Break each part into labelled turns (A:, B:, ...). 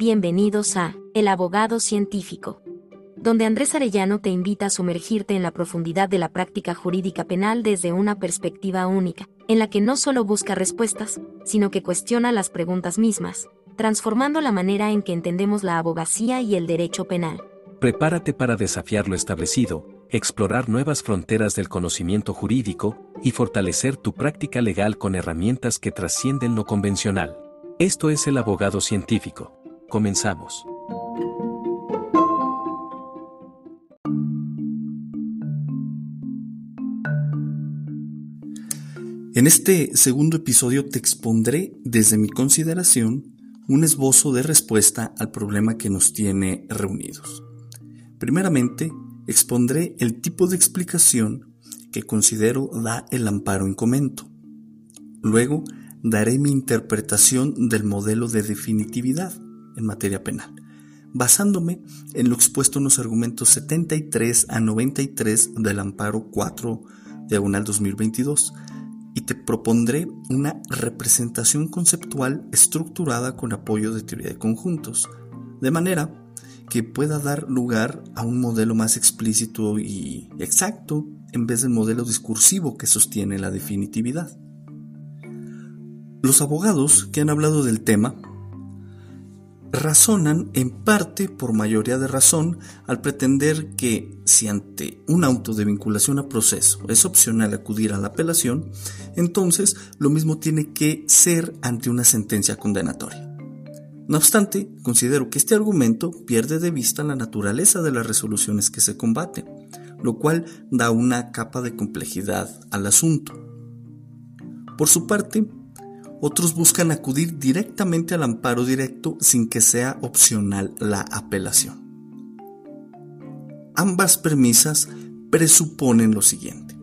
A: Bienvenidos a El Abogado Científico, donde Andrés Arellano te invita a sumergirte en la profundidad de la práctica jurídica penal desde una perspectiva única, en la que no solo busca respuestas, sino que cuestiona las preguntas mismas, transformando la manera en que entendemos la abogacía y el derecho penal.
B: Prepárate para desafiar lo establecido, explorar nuevas fronteras del conocimiento jurídico y fortalecer tu práctica legal con herramientas que trascienden lo convencional. Esto es el abogado científico. Comenzamos.
C: En este segundo episodio te expondré desde mi consideración un esbozo de respuesta al problema que nos tiene reunidos. Primeramente, expondré el tipo de explicación que considero da el amparo en comento. Luego, daré mi interpretación del modelo de definitividad en materia penal, basándome en lo expuesto en los argumentos 73 a 93 del amparo 4 diagonal 2022 y te propondré una representación conceptual estructurada con apoyo de teoría de conjuntos, de manera que pueda dar lugar a un modelo más explícito y exacto en vez del modelo discursivo que sostiene la definitividad. Los abogados que han hablado del tema razonan en parte por mayoría de razón al pretender que si ante un auto de vinculación a proceso es opcional acudir a la apelación, entonces lo mismo tiene que ser ante una sentencia condenatoria. No obstante, considero que este argumento pierde de vista la naturaleza de las resoluciones que se combaten, lo cual da una capa de complejidad al asunto. Por su parte, otros buscan acudir directamente al amparo directo sin que sea opcional la apelación. Ambas premisas presuponen lo siguiente.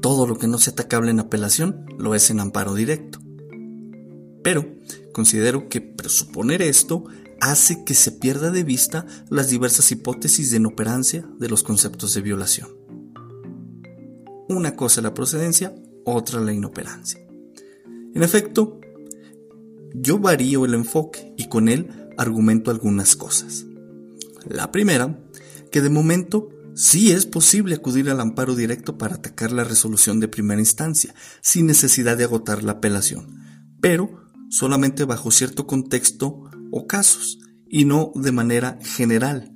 C: Todo lo que no sea atacable en apelación lo es en amparo directo. Pero considero que presuponer esto hace que se pierda de vista las diversas hipótesis de inoperancia de los conceptos de violación. Una cosa es la procedencia, otra la inoperancia. En efecto, yo varío el enfoque y con él argumento algunas cosas. La primera, que de momento sí es posible acudir al amparo directo para atacar la resolución de primera instancia, sin necesidad de agotar la apelación, pero solamente bajo cierto contexto o casos, y no de manera general,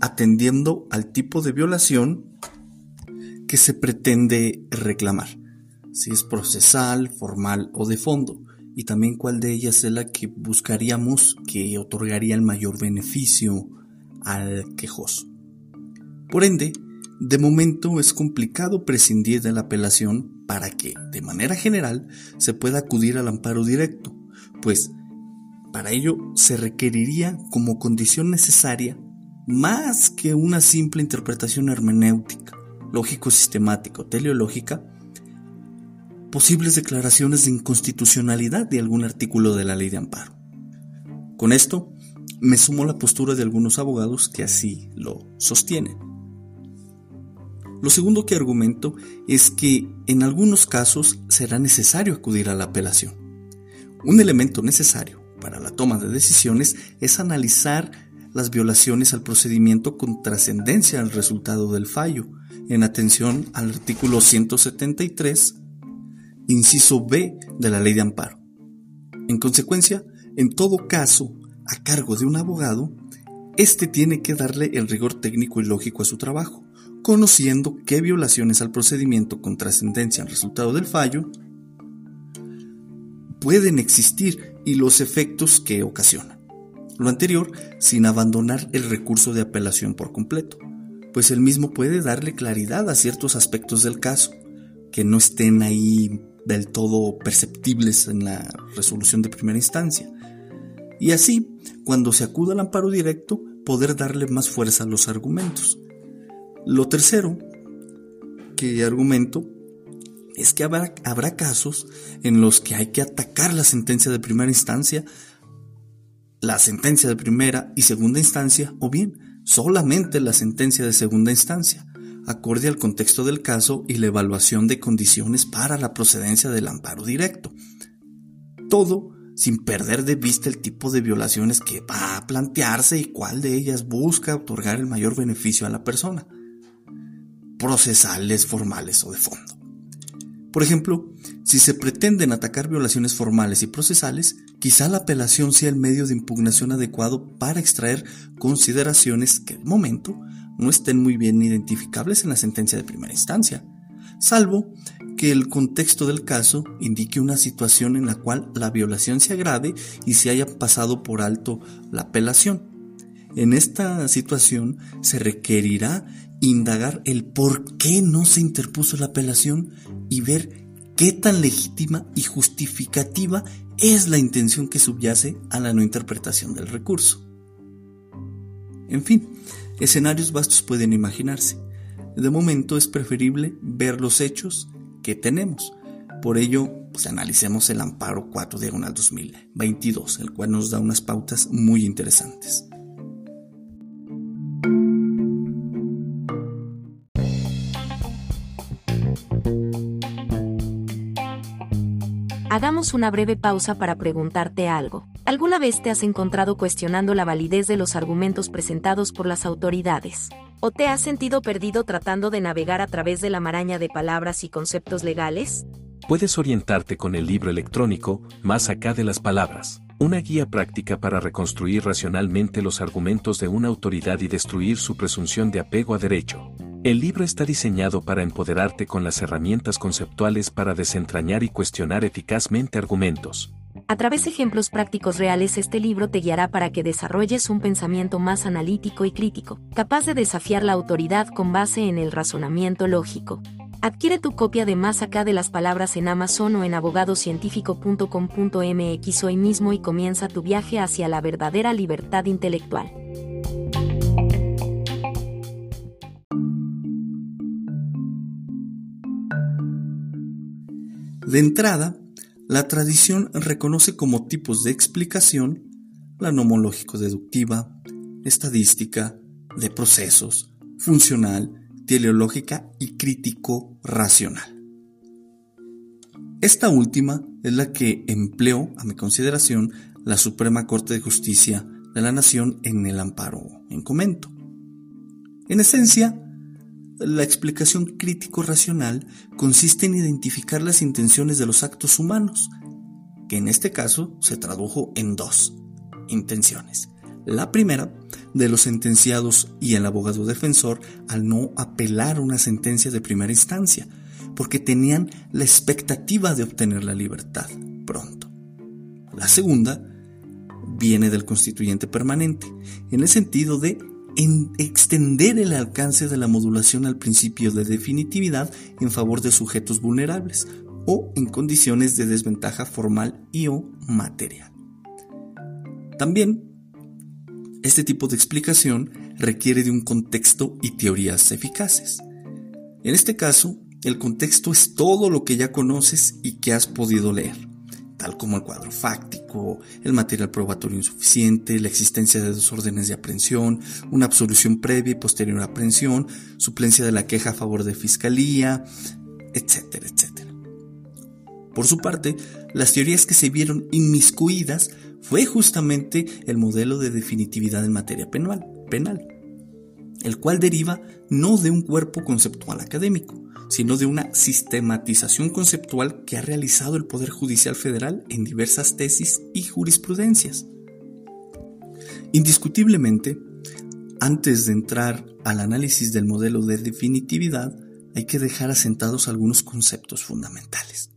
C: atendiendo al tipo de violación que se pretende reclamar si es procesal, formal o de fondo, y también cuál de ellas es la que buscaríamos que otorgaría el mayor beneficio al quejoso. Por ende, de momento es complicado prescindir de la apelación para que, de manera general, se pueda acudir al amparo directo, pues para ello se requeriría como condición necesaria más que una simple interpretación hermenéutica, lógico-sistemática o teleológica, posibles declaraciones de inconstitucionalidad de algún artículo de la ley de amparo. Con esto, me sumo la postura de algunos abogados que así lo sostienen. Lo segundo que argumento es que en algunos casos será necesario acudir a la apelación. Un elemento necesario para la toma de decisiones es analizar las violaciones al procedimiento con trascendencia al resultado del fallo, en atención al artículo 173 inciso B de la ley de amparo. En consecuencia, en todo caso, a cargo de un abogado, éste tiene que darle el rigor técnico y lógico a su trabajo, conociendo qué violaciones al procedimiento con trascendencia al resultado del fallo pueden existir y los efectos que ocasionan. Lo anterior sin abandonar el recurso de apelación por completo, pues el mismo puede darle claridad a ciertos aspectos del caso, que no estén ahí del todo perceptibles en la resolución de primera instancia. Y así, cuando se acuda al amparo directo, poder darle más fuerza a los argumentos. Lo tercero que argumento es que habrá, habrá, casos en los que hay que atacar la sentencia de primera instancia, la sentencia de primera y segunda instancia, o bien solamente la sentencia de segunda instancia, acorde al contexto del caso y la evaluación de condiciones para la procedencia del amparo directo. Todo sin perder de vista el tipo de violaciones que va a plantearse y cuál de ellas busca otorgar el mayor beneficio a la persona, procesales, formales o de fondo. Por ejemplo, si se pretenden atacar violaciones formales y procesales, quizá la apelación sea el medio de impugnación adecuado para extraer consideraciones que de momento no estén muy bien identificables en la sentencia de primera instancia, salvo que el contexto del caso indique una situación en la cual la violación se agrave y se haya pasado por alto la apelación. En esta situación se requerirá indagar el por qué no se interpuso la apelación y ver qué tan legítima y justificativa es la intención que subyace a la no interpretación del recurso. En fin, escenarios vastos pueden imaginarse. De momento es preferible ver los hechos que tenemos. Por ello, pues analicemos el amparo 4 diagonal 2022, el cual nos da unas pautas muy interesantes.
A: Hagamos una breve pausa para preguntarte algo. ¿Alguna vez te has encontrado cuestionando la validez de los argumentos presentados por las autoridades? ¿O te has sentido perdido tratando de navegar a través de la maraña de palabras y conceptos legales?
B: Puedes orientarte con el libro electrónico Más acá de las palabras, una guía práctica para reconstruir racionalmente los argumentos de una autoridad y destruir su presunción de apego a derecho. El libro está diseñado para empoderarte con las herramientas conceptuales para desentrañar y cuestionar eficazmente argumentos.
A: A través de ejemplos prácticos reales este libro te guiará para que desarrolles un pensamiento más analítico y crítico, capaz de desafiar la autoridad con base en el razonamiento lógico. Adquiere tu copia de Más acá de las palabras en Amazon o en abogadocientífico.com.mx hoy mismo y comienza tu viaje hacia la verdadera libertad intelectual.
C: De entrada, la tradición reconoce como tipos de explicación la nomológico-deductiva, estadística, de procesos, funcional, teleológica y crítico-racional. Esta última es la que empleó, a mi consideración, la Suprema Corte de Justicia de la Nación en el amparo en comento. En esencia, la explicación crítico-racional consiste en identificar las intenciones de los actos humanos, que en este caso se tradujo en dos intenciones. La primera, de los sentenciados y el abogado defensor al no apelar una sentencia de primera instancia, porque tenían la expectativa de obtener la libertad pronto. La segunda viene del constituyente permanente, en el sentido de en extender el alcance de la modulación al principio de definitividad en favor de sujetos vulnerables o en condiciones de desventaja formal y o material. También, este tipo de explicación requiere de un contexto y teorías eficaces. En este caso, el contexto es todo lo que ya conoces y que has podido leer tal como el cuadro fáctico, el material probatorio insuficiente, la existencia de dos órdenes de aprehensión, una absolución previa y posterior aprehensión, suplencia de la queja a favor de fiscalía, etcétera, etcétera. Por su parte, las teorías que se vieron inmiscuidas fue justamente el modelo de definitividad en materia penal, penal el cual deriva no de un cuerpo conceptual académico, sino de una sistematización conceptual que ha realizado el Poder Judicial Federal en diversas tesis y jurisprudencias. Indiscutiblemente, antes de entrar al análisis del modelo de definitividad, hay que dejar asentados algunos conceptos fundamentales.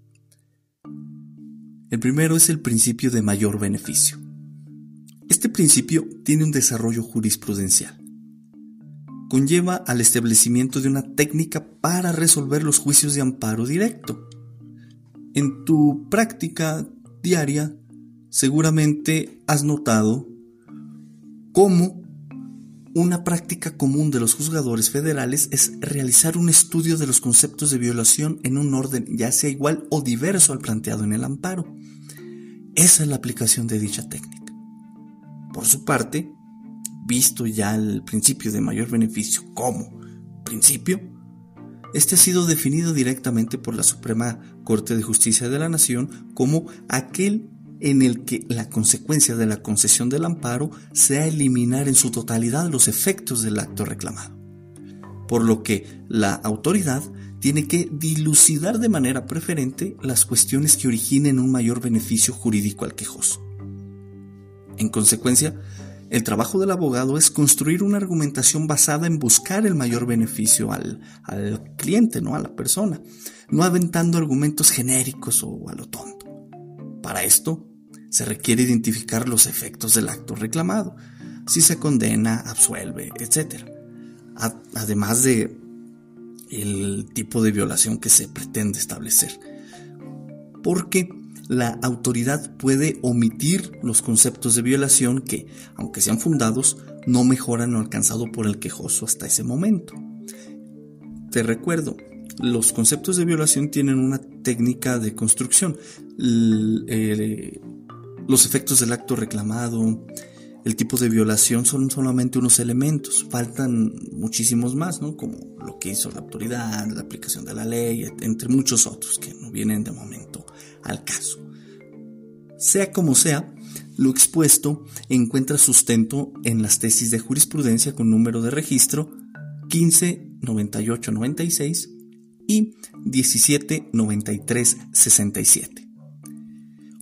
C: El primero es el principio de mayor beneficio. Este principio tiene un desarrollo jurisprudencial conlleva al establecimiento de una técnica para resolver los juicios de amparo directo. En tu práctica diaria, seguramente has notado cómo una práctica común de los juzgadores federales es realizar un estudio de los conceptos de violación en un orden ya sea igual o diverso al planteado en el amparo. Esa es la aplicación de dicha técnica. Por su parte, visto ya el principio de mayor beneficio como principio, este ha sido definido directamente por la Suprema Corte de Justicia de la Nación como aquel en el que la consecuencia de la concesión del amparo sea eliminar en su totalidad los efectos del acto reclamado. Por lo que la autoridad tiene que dilucidar de manera preferente las cuestiones que originen un mayor beneficio jurídico al quejoso. En consecuencia, el trabajo del abogado es construir una argumentación basada en buscar el mayor beneficio al, cliente, ¿no? a la persona, no aventando argumentos genéricos o a lo tonto. Para esto, se requiere identificar los efectos del acto reclamado, si se condena, absuelve, etc. Además de el tipo de violación que se pretende establecer. Porque la autoridad puede omitir los conceptos de violación que, aunque sean fundados, no mejoran lo alcanzado por el quejoso hasta ese momento. Te recuerdo, los conceptos de violación tienen una técnica de construcción. Eh, los efectos del acto reclamado, el tipo de violación son solamente unos elementos, faltan muchísimos más, ¿no? Como lo que hizo la autoridad, la aplicación de la ley, entre muchos otros que no vienen de momento al caso. Sea como sea, lo expuesto encuentra sustento en las tesis de jurisprudencia con número de registro 159896 y 179367.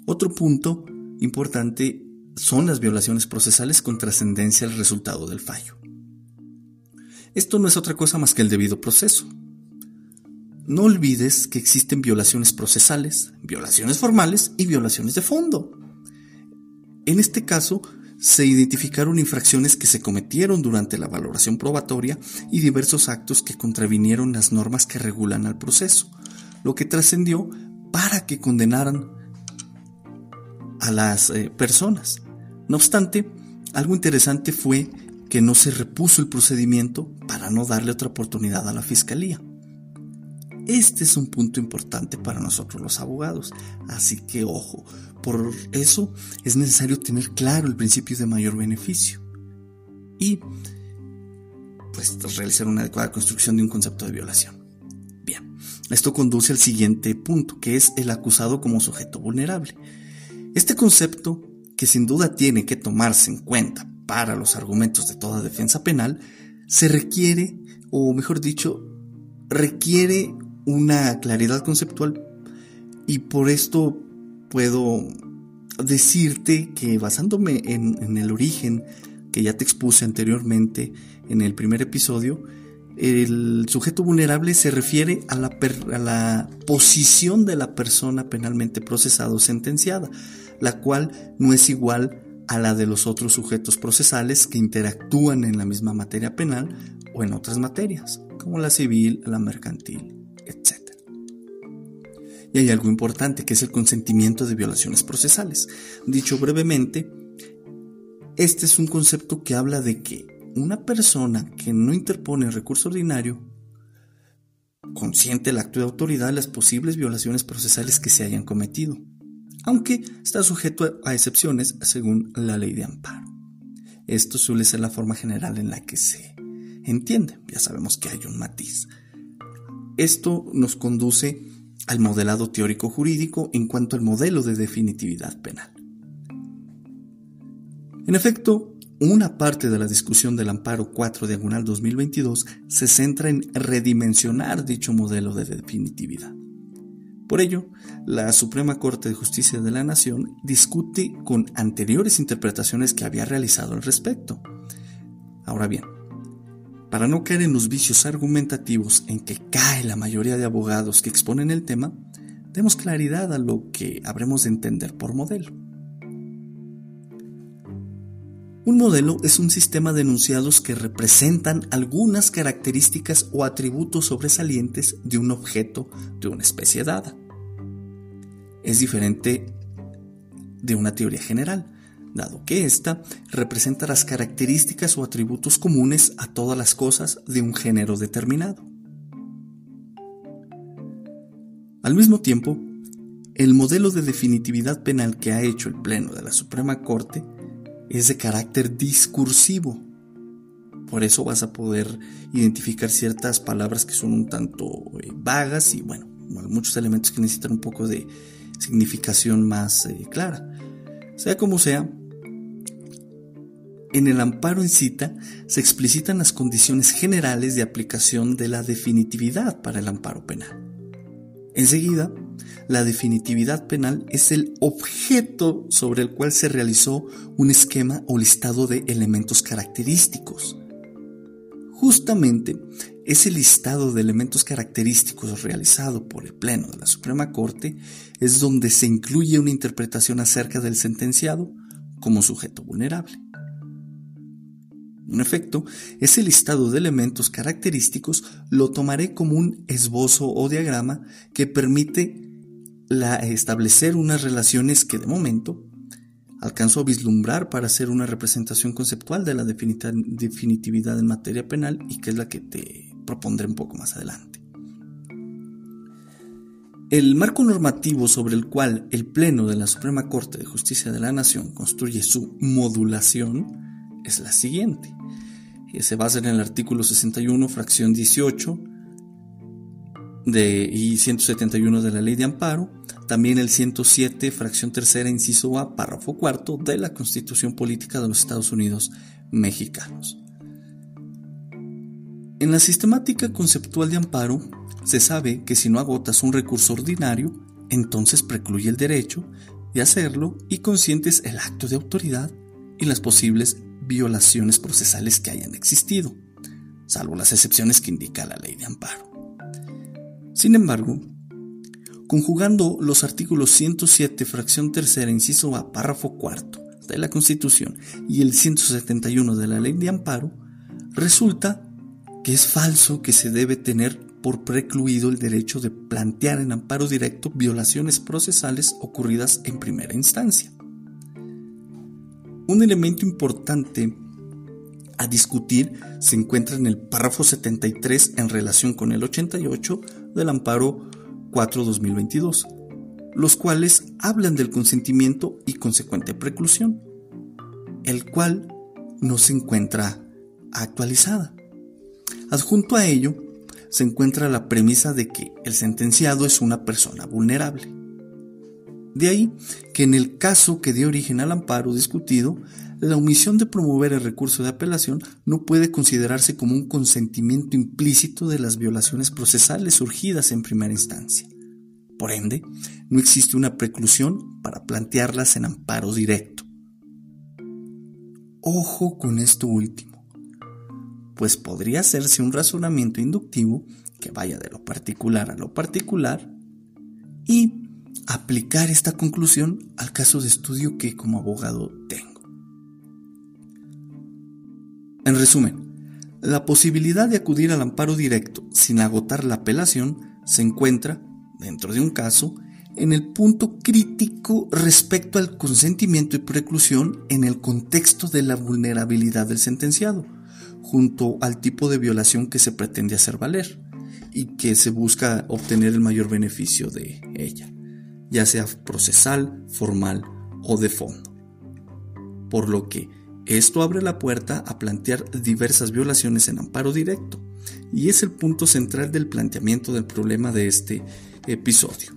C: Otro punto importante son las violaciones procesales con trascendencia al resultado del fallo. Esto no es otra cosa más que el debido proceso. No olvides que existen violaciones procesales, violaciones formales y violaciones de fondo. En este caso, se identificaron infracciones que se cometieron durante la valoración probatoria y diversos actos que contravinieron las normas que regulan al proceso, lo que trascendió para que condenaran a las eh, personas. No obstante, algo interesante fue que no se repuso el procedimiento para no darle otra oportunidad a la fiscalía. Este es un punto importante para nosotros los abogados, así que ojo, por eso es necesario tener claro el principio de mayor beneficio y pues realizar una adecuada construcción de un concepto de violación. Bien, esto conduce al siguiente punto, que es el acusado como sujeto vulnerable. Este concepto que sin duda tiene que tomarse en cuenta para los argumentos de toda defensa penal, se requiere, o mejor dicho, requiere una claridad conceptual. Y por esto puedo decirte que basándome en, el origen que ya te expuse anteriormente en el primer episodio, el sujeto vulnerable se refiere a la, a la posición de la persona penalmente procesada o sentenciada la cual no es igual a la de los otros sujetos procesales que interactúan en la misma materia penal o en otras materias, como la civil, la mercantil, etc. Y hay algo importante que es el consentimiento de violaciones procesales. Dicho brevemente, este es un concepto que habla de que una persona que no interpone recurso ordinario consiente el acto de autoridad de las posibles violaciones procesales que se hayan cometido aunque está sujeto a excepciones según la ley de amparo. Esto suele ser la forma general en la que se entiende, ya sabemos que hay un matiz. Esto nos conduce al modelado teórico jurídico en cuanto al modelo de definitividad penal. En efecto, una parte de la discusión del amparo 4 diagonal 2022 se centra en redimensionar dicho modelo de definitividad. Por ello, la Suprema Corte de Justicia de la Nación discute con anteriores interpretaciones que había realizado al respecto. Ahora bien, para no caer en los vicios argumentativos en que cae la mayoría de abogados que exponen el tema, demos claridad a lo que habremos de entender por modelo. Un modelo es un sistema de enunciados que representan algunas características o atributos sobresalientes de un objeto de una especie dada. Es diferente de una teoría general, dado que ésta representa las características o atributos comunes a todas las cosas de un género determinado. Al mismo tiempo, el modelo de definitividad penal que ha hecho el Pleno de la Suprema Corte es de carácter discursivo. Por eso vas a poder identificar ciertas palabras que son un tanto eh, vagas y bueno, muchos elementos que necesitan un poco de significación más eh, clara. Sea como sea, en el amparo en cita se explicitan las condiciones generales de aplicación de la definitividad para el amparo penal. Enseguida, la definitividad penal es el objeto sobre el cual se realizó un esquema o listado de elementos característicos. Justamente, ese listado de elementos característicos realizado por el Pleno de la Suprema Corte es donde se incluye una interpretación acerca del sentenciado como sujeto vulnerable. En efecto, ese listado de elementos característicos lo tomaré como un esbozo o diagrama que permite establecer unas relaciones que de momento alcanzo a vislumbrar para hacer una representación conceptual de la definitividad en materia penal y que es la que te propondré un poco más adelante. El marco normativo sobre el cual el Pleno de la Suprema Corte de Justicia de la Nación construye su modulación es la siguiente. Se basa en el artículo 61, fracción 18 de, y 171 de la Ley de Amparo, también el 107, fracción tercera, inciso A, párrafo cuarto de la Constitución Política de los Estados Unidos Mexicanos. En la sistemática conceptual de amparo, se sabe que si no agotas un recurso ordinario, entonces precluye el derecho de hacerlo y consientes el acto de autoridad y las posibles violaciones procesales que hayan existido, salvo las excepciones que indica la ley de amparo. Sin embargo, conjugando los artículos 107, fracción tercera, inciso A, párrafo cuarto de la Constitución y el 171 de la ley de amparo, resulta que es falso que se debe tener por precluido el derecho de plantear en amparo directo violaciones procesales ocurridas en primera instancia. Un elemento importante a discutir se encuentra en el párrafo 73 en relación con el 88 del amparo 4-2022, los cuales hablan del consentimiento y consecuente preclusión, el cual no se encuentra actualizada. Adjunto a ello, se encuentra la premisa de que el sentenciado es una persona vulnerable. De ahí que en el caso que dio origen al amparo discutido, la omisión de promover el recurso de apelación no puede considerarse como un consentimiento implícito de las violaciones procesales surgidas en primera instancia. Por ende, no existe una preclusión para plantearlas en amparo directo. Ojo con esto último, pues podría hacerse un razonamiento inductivo que vaya de lo particular a lo particular y aplicar esta conclusión al caso de estudio que como abogado tengo. En resumen, la posibilidad de acudir al amparo directo sin agotar la apelación se encuentra, dentro de un caso, en el punto crítico respecto al consentimiento y preclusión en el contexto de la vulnerabilidad del sentenciado, junto al tipo de violación que se pretende hacer valer y que se busca obtener el mayor beneficio de ella ya sea procesal, formal o de fondo. Por lo que esto abre la puerta a plantear diversas violaciones en amparo directo, y es el punto central del planteamiento del problema de este episodio.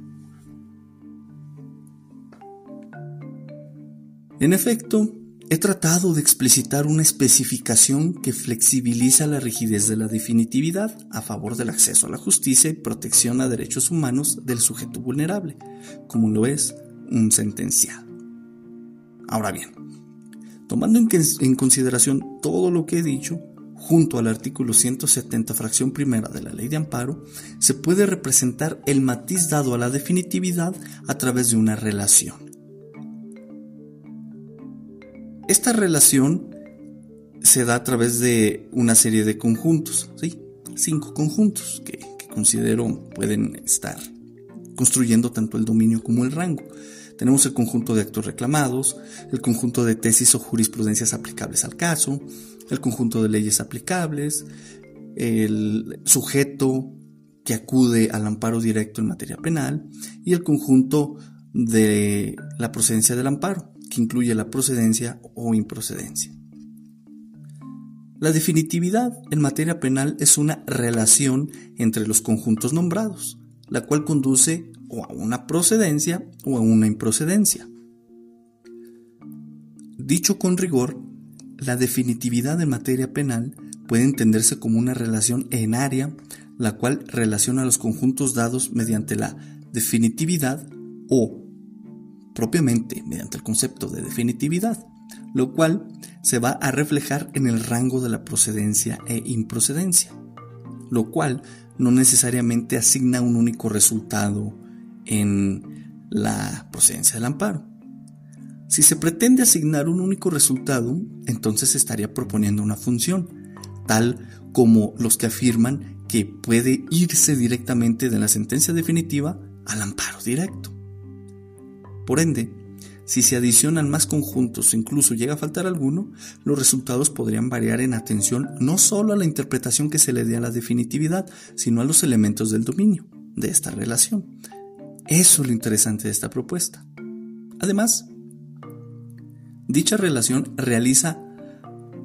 C: En efecto, He tratado de explicitar una especificación que flexibiliza la rigidez de la definitividad a favor del acceso a la justicia y protección a derechos humanos del sujeto vulnerable, como lo es un sentenciado. Ahora bien, tomando en, consideración todo lo que he dicho, junto al artículo 170 fracción primera de la ley de amparo, se puede representar el matiz dado a la definitividad a través de una relación esta relación se da a través de una serie de conjuntos, ¿sí? Cinco conjuntos que, considero pueden estar construyendo tanto el dominio como el rango. Tenemos el conjunto de actos reclamados, el conjunto de tesis o jurisprudencias aplicables al caso, el conjunto de leyes aplicables, el sujeto que acude al amparo directo en materia penal y el conjunto de la procedencia del amparo que incluye la procedencia o improcedencia. La definitividad en materia penal es una relación entre los conjuntos nombrados, la cual conduce o a una procedencia o a una improcedencia. Dicho con rigor, la definitividad en materia penal puede entenderse como una relación en área, la cual relaciona los conjuntos dados mediante la definitividad o propiamente mediante el concepto de definitividad, lo cual se va a reflejar en el rango de la procedencia e improcedencia, lo cual no necesariamente asigna un único resultado en la procedencia del amparo. Si se pretende asignar un único resultado, entonces se estaría proponiendo una función, tal como los que afirman que puede irse directamente de la sentencia definitiva al amparo directo. Por ende, si se adicionan más conjuntos o incluso llega a faltar alguno, los resultados podrían variar en atención no solo a la interpretación que se le dé a la definitividad, sino a los elementos del dominio de esta relación. Eso es lo interesante de esta propuesta. Además, dicha relación realiza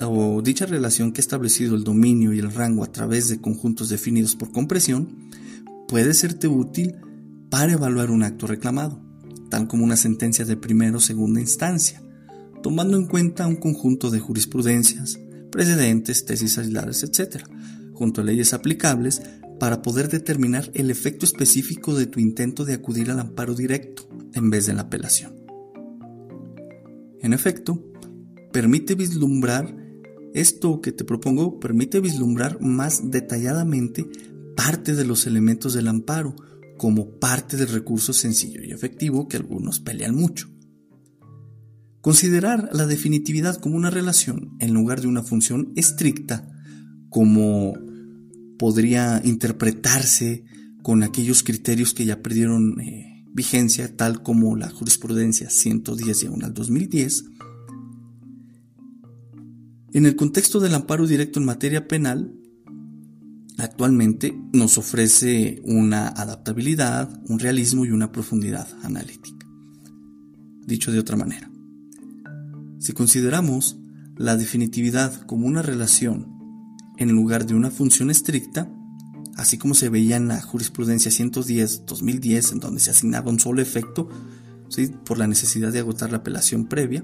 C: o dicha relación que ha establecido el dominio y el rango a través de conjuntos definidos por compresión puede serte útil para evaluar un acto reclamado tal como una sentencia de primera o segunda instancia, tomando en cuenta un conjunto de jurisprudencias, precedentes, tesis aisladas, etc., junto a leyes aplicables para poder determinar el efecto específico de tu intento de acudir al amparo directo en vez de la apelación. En efecto, permite vislumbrar esto que te propongo, permite vislumbrar más detalladamente parte de los elementos del amparo, como parte del recurso sencillo y efectivo que algunos pelean mucho. Considerar la definitividad como una relación en lugar de una función estricta, como podría interpretarse con aquellos criterios que ya perdieron eh, vigencia, tal como la jurisprudencia 110 y aún al 2010, en el contexto del amparo directo en materia penal, actualmente nos ofrece una adaptabilidad, un realismo y una profundidad analítica. Dicho de otra manera, si consideramos la definitividad como una relación en lugar de una función estricta, así como se veía en la jurisprudencia 110-2010, en donde se asignaba un solo efecto por la necesidad de agotar la apelación previa,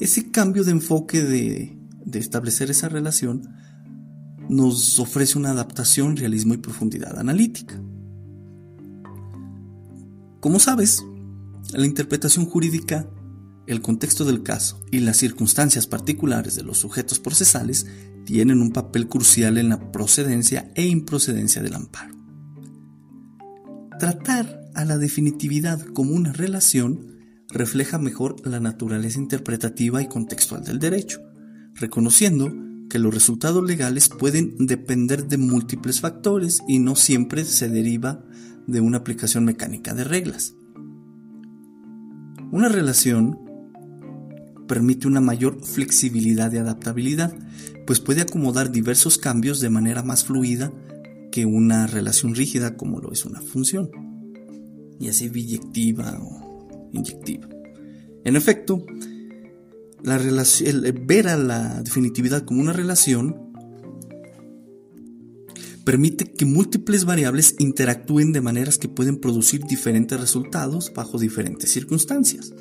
C: ese cambio de enfoque de, de establecer esa relación nos ofrece una adaptación, realismo y profundidad analítica. Como sabes, la interpretación jurídica, el contexto del caso y las circunstancias particulares de los sujetos procesales tienen un papel crucial en la procedencia e improcedencia del amparo. Tratar a la definitividad como una relación refleja mejor la naturaleza interpretativa y contextual del derecho, reconociendo que los resultados legales pueden depender de múltiples factores y no siempre se deriva de una aplicación mecánica de reglas. Una relación permite una mayor flexibilidad y adaptabilidad, pues puede acomodar diversos cambios de manera más fluida que una relación rígida como lo es una función, ya sea biyectiva o inyectiva. En efecto, la relación, ver a la definitividad como una relación permite que múltiples variables interactúen de maneras que pueden producir diferentes resultados bajo diferentes circunstancias.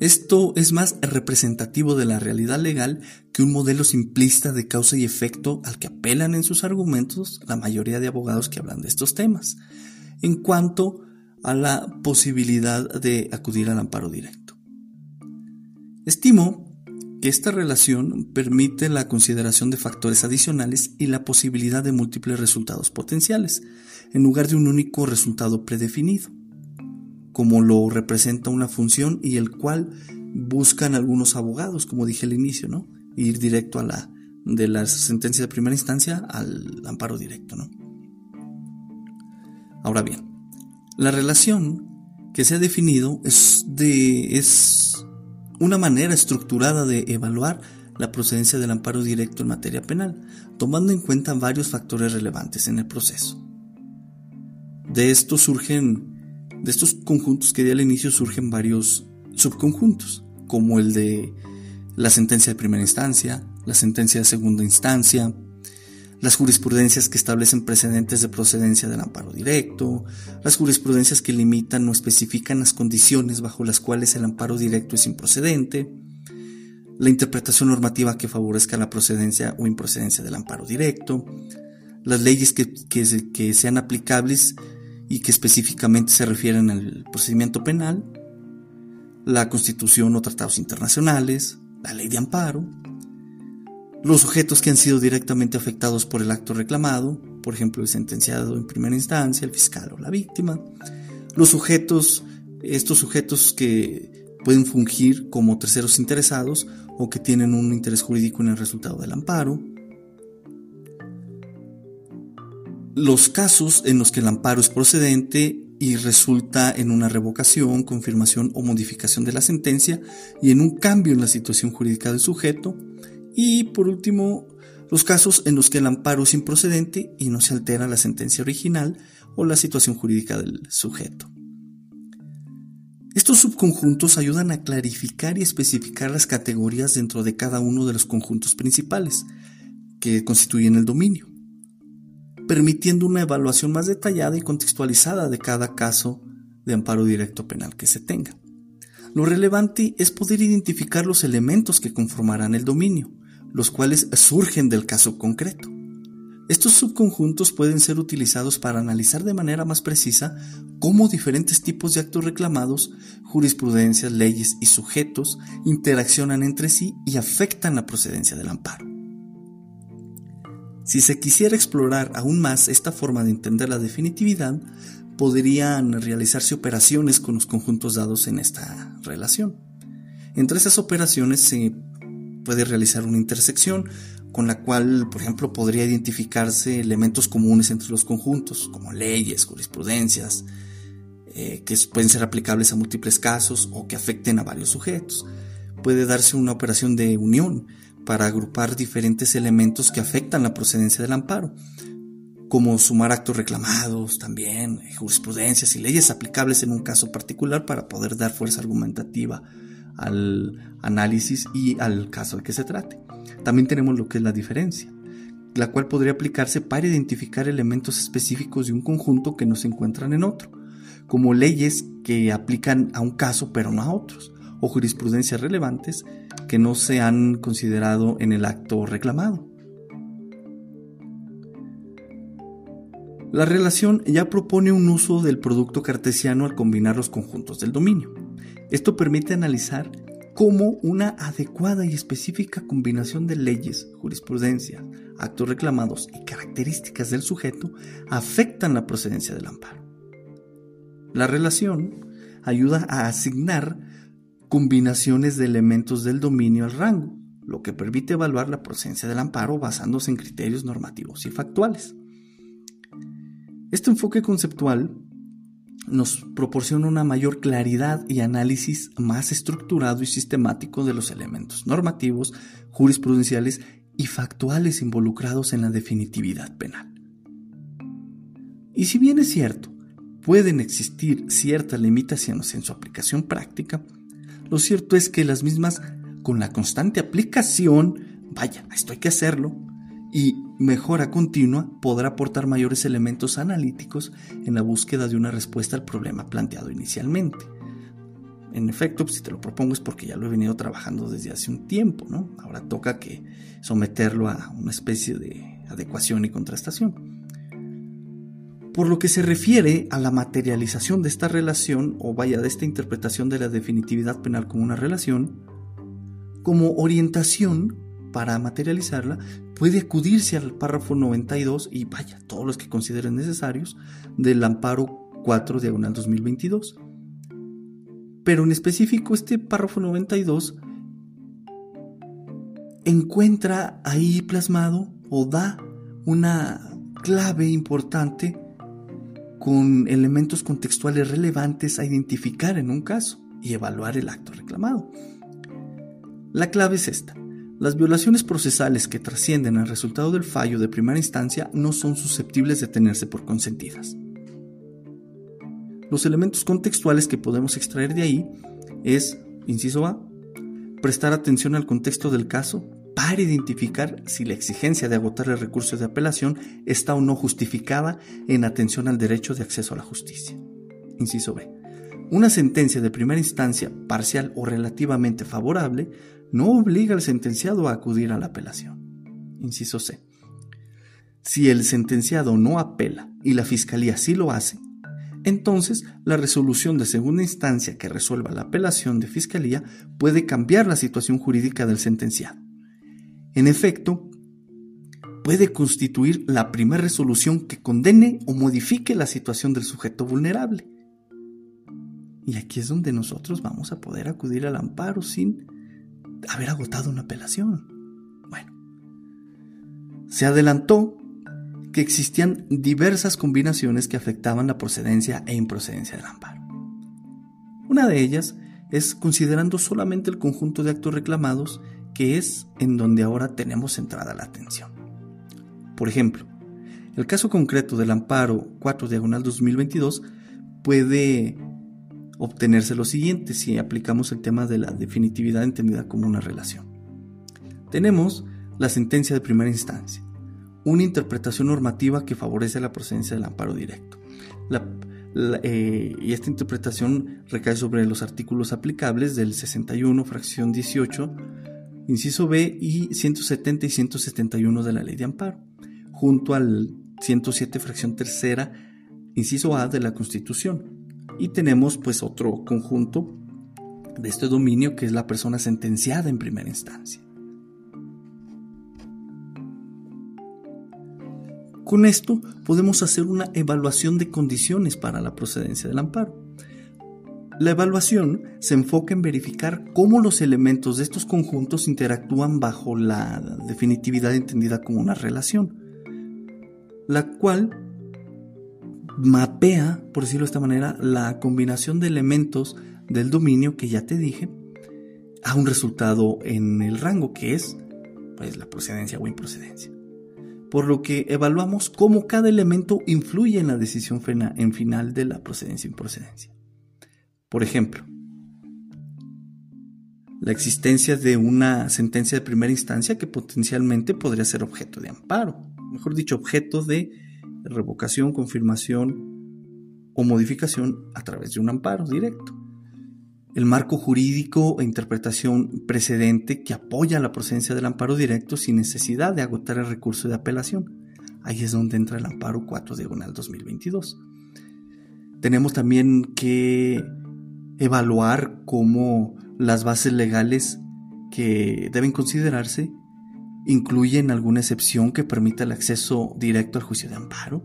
C: Esto es más representativo de la realidad legal que un modelo simplista de causa y efecto al que apelan en sus argumentos la mayoría de abogados que hablan de estos temas, en cuanto a la posibilidad de acudir al amparo directo. Estimo que esta relación permite la consideración de factores adicionales y la posibilidad de múltiples resultados potenciales, en lugar de un único resultado predefinido, como lo representa una función y el cual buscan algunos abogados, como dije al inicio, ¿no? Ir directo a la de la sentencia de primera instancia al amparo directo, ¿no? Ahora bien, la relación que se ha definido es de es una manera estructurada de evaluar la procedencia del amparo directo en materia penal, tomando en cuenta varios factores relevantes en el proceso. De estos surgen, de estos conjuntos que di al inicio surgen varios subconjuntos, como el de la sentencia de primera instancia, la sentencia de segunda instancia, las jurisprudencias que establecen precedentes de procedencia del amparo directo, las jurisprudencias que limitan o especifican las condiciones bajo las cuales el amparo directo es improcedente, la interpretación normativa que favorezca la procedencia o improcedencia del amparo directo, las leyes que, que, sean aplicables y que específicamente se refieren al procedimiento penal, la constitución o tratados internacionales, la ley de amparo, los sujetos que han sido directamente afectados por el acto reclamado, por ejemplo el sentenciado en primera instancia, el fiscal o la víctima, los sujetos, estos sujetos que pueden fungir como terceros interesados o que tienen un interés jurídico en el resultado del amparo, los casos en los que el amparo es procedente y resulta en una revocación, confirmación o modificación de la sentencia y en un cambio en la situación jurídica del sujeto. Y por último, los casos en los que el amparo es improcedente y no se altera la sentencia original o la situación jurídica del sujeto. Estos subconjuntos ayudan a clarificar y especificar las categorías dentro de cada uno de los conjuntos principales que constituyen el dominio permitiendo una evaluación más detallada y contextualizada de cada caso de amparo directo penal que se tenga. Lo relevante es poder identificar los elementos que conformarán el dominio, los cuales surgen del caso concreto. Estos subconjuntos pueden ser utilizados para analizar de manera más precisa cómo diferentes tipos de actos reclamados, jurisprudencias, leyes y sujetos interaccionan entre sí y afectan la procedencia del amparo. Si se quisiera explorar aún más esta forma de entender la definitividad, podrían realizarse operaciones con los conjuntos dados en esta relación. Entre esas operaciones se puede realizar una intersección con la cual, por ejemplo, podría identificarse elementos comunes entre los conjuntos, como leyes, jurisprudencias, eh, que pueden ser aplicables a múltiples casos o que afecten a varios sujetos. Puede darse una operación de unión, para agrupar diferentes elementos que afectan la procedencia del amparo, como sumar actos reclamados también, jurisprudencias y leyes aplicables en un caso particular para poder dar fuerza argumentativa al análisis y al caso al que se trate. También tenemos lo que es la diferencia, la cual podría aplicarse para identificar elementos específicos de un conjunto que no se encuentran en otro, como leyes que aplican a un caso pero no a otros, o jurisprudencias relevantes que no se han considerado en el acto reclamado. La relación ya propone un uso del producto cartesiano al combinar los conjuntos del dominio. Esto permite analizar cómo una adecuada y específica combinación de leyes, jurisprudencia, actos reclamados y características del sujeto afectan la procedencia del amparo. La relación ayuda a asignar combinaciones de elementos del dominio al rango, lo que permite evaluar la procedencia del amparo basándose en criterios normativos y factuales. Este enfoque conceptual nos proporciona una mayor claridad y análisis más estructurado y sistemático de los elementos normativos, jurisprudenciales y factuales involucrados en la definitividad penal. Y si bien es cierto, pueden existir ciertas limitaciones en su aplicación práctica, lo cierto es que las mismas, con la constante aplicación, vaya, esto hay que hacerlo, y mejora continua podrá aportar mayores elementos analíticos en la búsqueda de una respuesta al problema planteado inicialmente. En efecto, pues, si te lo propongo es porque ya lo he venido trabajando desde hace un tiempo, ¿no? Ahora toca que someterlo a una especie de adecuación y contrastación. Por lo que se refiere a la materialización de esta relación, o vaya, de esta interpretación de la definitividad penal como una relación, como orientación para materializarla, puede acudirse al párrafo 92 y vaya, todos los que consideren necesarios, del amparo 4 diagonal 2022. Pero en específico este párrafo 92 encuentra ahí plasmado o da una clave importante con elementos contextuales relevantes a identificar en un caso y evaluar el acto reclamado. La clave es esta. Las violaciones procesales que trascienden al resultado del fallo de primera instancia no son susceptibles de tenerse por consentidas. Los elementos contextuales que podemos extraer de ahí es, inciso A, prestar atención al contexto del caso para identificar si la exigencia de agotar el recurso de apelación está o no justificada en atención al derecho de acceso a la justicia. Inciso B. Una sentencia de primera instancia parcial o relativamente favorable no obliga al sentenciado a acudir a la apelación. Inciso C. Si el sentenciado no apela y la fiscalía sí lo hace, entonces la resolución de segunda instancia que resuelva la apelación de fiscalía puede cambiar la situación jurídica del sentenciado. En efecto, puede constituir la primera resolución que condene o modifique la situación del sujeto vulnerable. Y aquí es donde nosotros vamos a poder acudir al amparo sin haber agotado una apelación. Bueno, se adelantó que existían diversas combinaciones que afectaban la procedencia e improcedencia del amparo. Una de ellas es considerando solamente el conjunto de actos reclamados, que es en donde ahora tenemos centrada la atención. Por ejemplo, el caso concreto del amparo 4 diagonal 2022 puede obtenerse lo siguiente si aplicamos el tema de la definitividad entendida como una relación. Tenemos la sentencia de primera instancia, una interpretación normativa que favorece la procedencia del amparo directo. Eh, y esta interpretación recae sobre los artículos aplicables del 61, fracción 18, inciso B y 170 y 171 de la ley de amparo, junto al 107, fracción tercera, inciso A de la Constitución. Y tenemos pues otro conjunto de este dominio que es la persona sentenciada en primera instancia. Con esto podemos hacer una evaluación de condiciones para la procedencia del amparo. La evaluación se enfoca en verificar cómo los elementos de estos conjuntos interactúan bajo la definitividad entendida como una relación, la cual mapea, por decirlo de esta manera, la combinación de elementos del dominio que ya te dije a un resultado en el rango que es pues, la procedencia o improcedencia por lo que evaluamos cómo cada elemento influye en la decisión final de la procedencia y improcedencia. Por ejemplo, la existencia de una sentencia de primera instancia que potencialmente podría ser objeto de amparo, mejor dicho, objeto de revocación, confirmación o modificación a través de un amparo directo el marco jurídico e interpretación precedente que apoya la procedencia del amparo directo sin necesidad de agotar el recurso de apelación. Ahí es donde entra el amparo 4 diagonal 2022. Tenemos también que evaluar cómo las bases legales que deben considerarse incluyen alguna excepción que permita el acceso directo al juicio de amparo.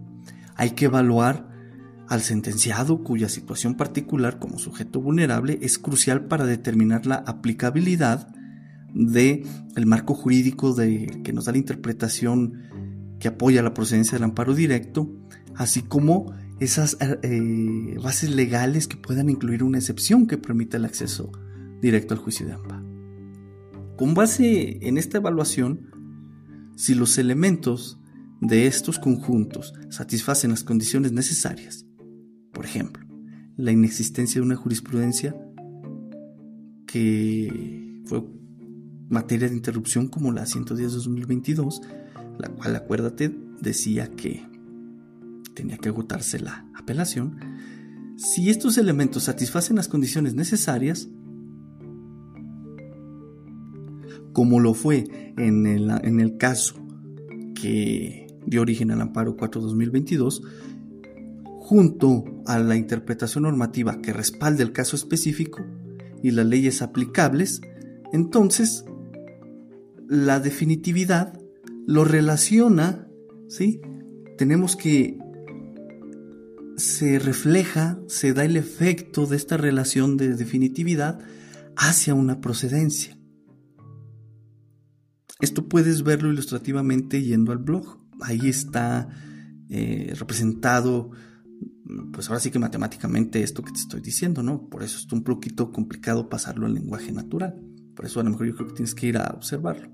C: Hay que evaluar al sentenciado cuya situación particular como sujeto vulnerable es crucial para determinar la aplicabilidad de el marco jurídico de, que nos da la interpretación que apoya la procedencia del amparo directo, así como esas eh, bases legales que puedan incluir una excepción que permita el acceso directo al juicio de amparo. Con base en esta evaluación, si los elementos de estos conjuntos satisfacen las condiciones necesarias, por ejemplo, la inexistencia de una jurisprudencia que fue materia de interrupción como la 110-2022, la cual, acuérdate, decía que tenía que agotarse la apelación. Si estos elementos satisfacen las condiciones necesarias, como lo fue en el, en el caso que dio origen al amparo 4-2022, junto a la interpretación normativa que respalde el caso específico y las leyes aplicables, entonces la definitividad lo relaciona, ¿sí? Tenemos que se refleja, se da el efecto de esta relación de definitividad hacia una procedencia. Esto puedes verlo ilustrativamente yendo al blog. Ahí está eh, representado pues ahora sí que matemáticamente esto que te estoy diciendo, ¿no? Por eso es un poquito complicado pasarlo al lenguaje natural. Por eso a lo mejor yo creo que tienes que ir a observarlo.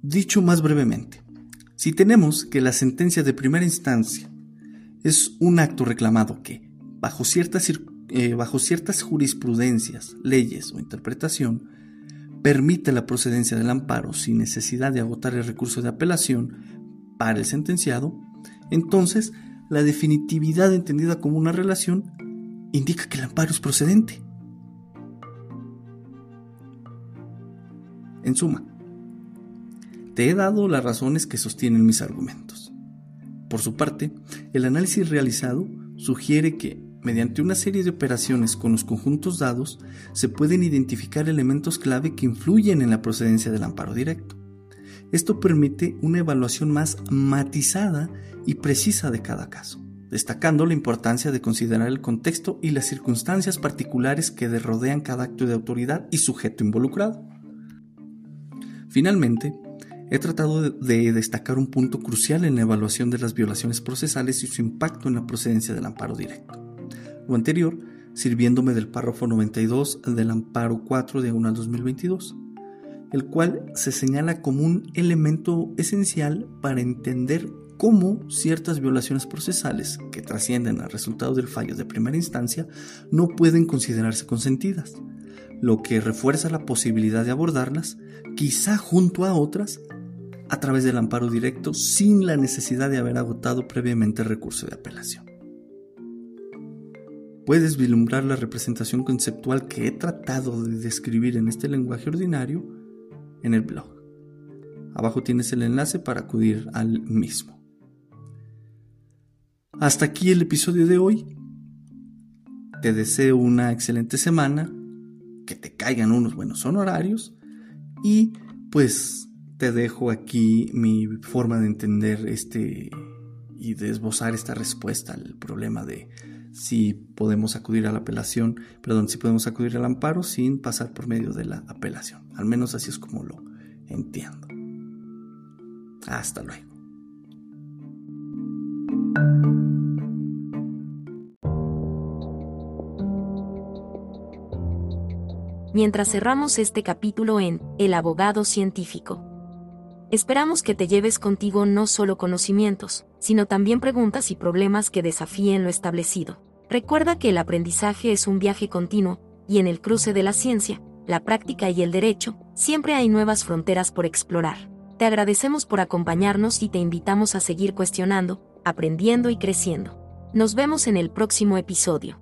C: Dicho más brevemente, si tenemos que la sentencia de primera instancia es un acto reclamado que, bajo ciertas, eh, bajo ciertas jurisprudencias, leyes o interpretación, permite la procedencia del amparo sin necesidad de agotar el recurso de apelación para el sentenciado, entonces la definitividad entendida como una relación indica que el amparo es procedente. En suma, te he dado las razones que sostienen mis argumentos. Por su parte, el análisis realizado sugiere que, mediante una serie de operaciones con los conjuntos dados, se pueden identificar elementos clave que influyen en la procedencia del amparo directo. Esto permite una evaluación más matizada y precisa de cada caso, destacando la importancia de considerar el contexto y las circunstancias particulares que rodean cada acto de autoridad y sujeto involucrado. Finalmente, he tratado de destacar un punto crucial en la evaluación de las violaciones procesales y su impacto en la procedencia del amparo directo. Lo anterior, sirviéndome del párrafo 92 del amparo 4 de 1 al 2022, el cual se señala como un elemento esencial para entender cómo ciertas violaciones procesales que trascienden al resultado del fallo de primera instancia no pueden considerarse consentidas lo que refuerza la posibilidad de abordarlas, quizá junto a otras, a través del amparo directo sin la necesidad de haber agotado previamente el recurso de apelación. Puedes vislumbrar la representación conceptual que he tratado de describir en este lenguaje ordinario en el blog. Abajo tienes el enlace para acudir al mismo. Hasta aquí el episodio de hoy. Te deseo una excelente semana que te caigan unos buenos honorarios y pues te dejo aquí mi forma de entender este y de esbozar esta respuesta al problema de si podemos acudir a la apelación, perdón, si podemos acudir al amparo sin pasar por medio de la apelación. Al menos así es como lo entiendo. Hasta luego.
A: mientras cerramos este capítulo en El abogado científico. Esperamos que te lleves contigo no solo conocimientos, sino también preguntas y problemas que desafíen lo establecido. Recuerda que el aprendizaje es un viaje continuo, y en el cruce de la ciencia, la práctica y el derecho, siempre hay nuevas fronteras por explorar. Te agradecemos por acompañarnos y te invitamos a seguir cuestionando, aprendiendo y creciendo. Nos vemos en el próximo episodio.